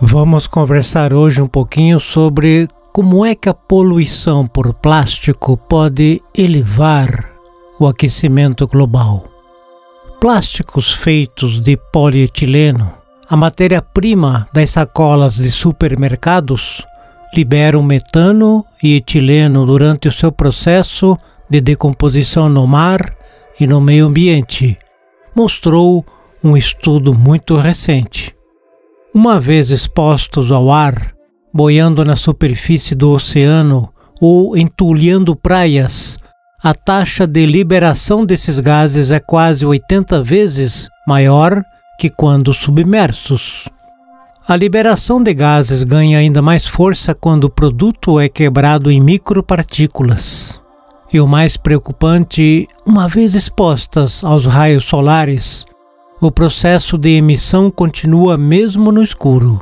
Vamos conversar hoje um pouquinho sobre como é que a poluição por plástico pode elevar o aquecimento global. Plásticos feitos de polietileno, a matéria-prima das sacolas de supermercados, liberam metano e etileno durante o seu processo de decomposição no mar e no meio ambiente, mostrou um estudo muito recente. Uma vez expostos ao ar, boiando na superfície do oceano ou entulhando praias, a taxa de liberação desses gases é quase 80 vezes maior que quando submersos. A liberação de gases ganha ainda mais força quando o produto é quebrado em micropartículas. E o mais preocupante, uma vez expostas aos raios solares, o processo de emissão continua mesmo no escuro.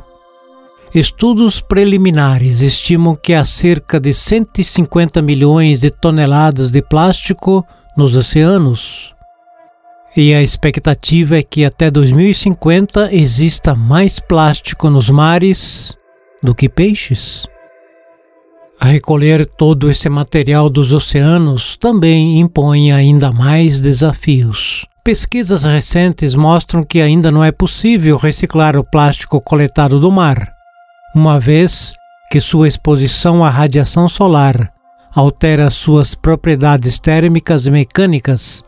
Estudos preliminares estimam que há cerca de 150 milhões de toneladas de plástico nos oceanos. E a expectativa é que até 2050 exista mais plástico nos mares do que peixes. Recolher todo esse material dos oceanos também impõe ainda mais desafios. Pesquisas recentes mostram que ainda não é possível reciclar o plástico coletado do mar, uma vez que sua exposição à radiação solar altera suas propriedades térmicas e mecânicas,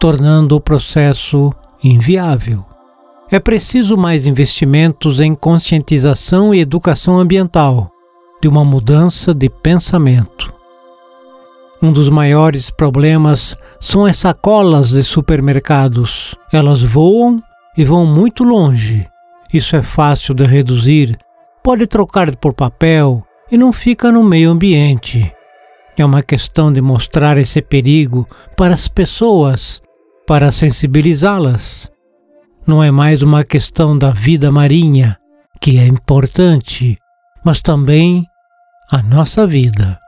tornando o processo inviável. É preciso mais investimentos em conscientização e educação ambiental, de uma mudança de pensamento. Um dos maiores problemas são as sacolas de supermercados. Elas voam e vão muito longe. Isso é fácil de reduzir. Pode trocar por papel e não fica no meio ambiente. É uma questão de mostrar esse perigo para as pessoas, para sensibilizá-las. Não é mais uma questão da vida marinha, que é importante, mas também a nossa vida.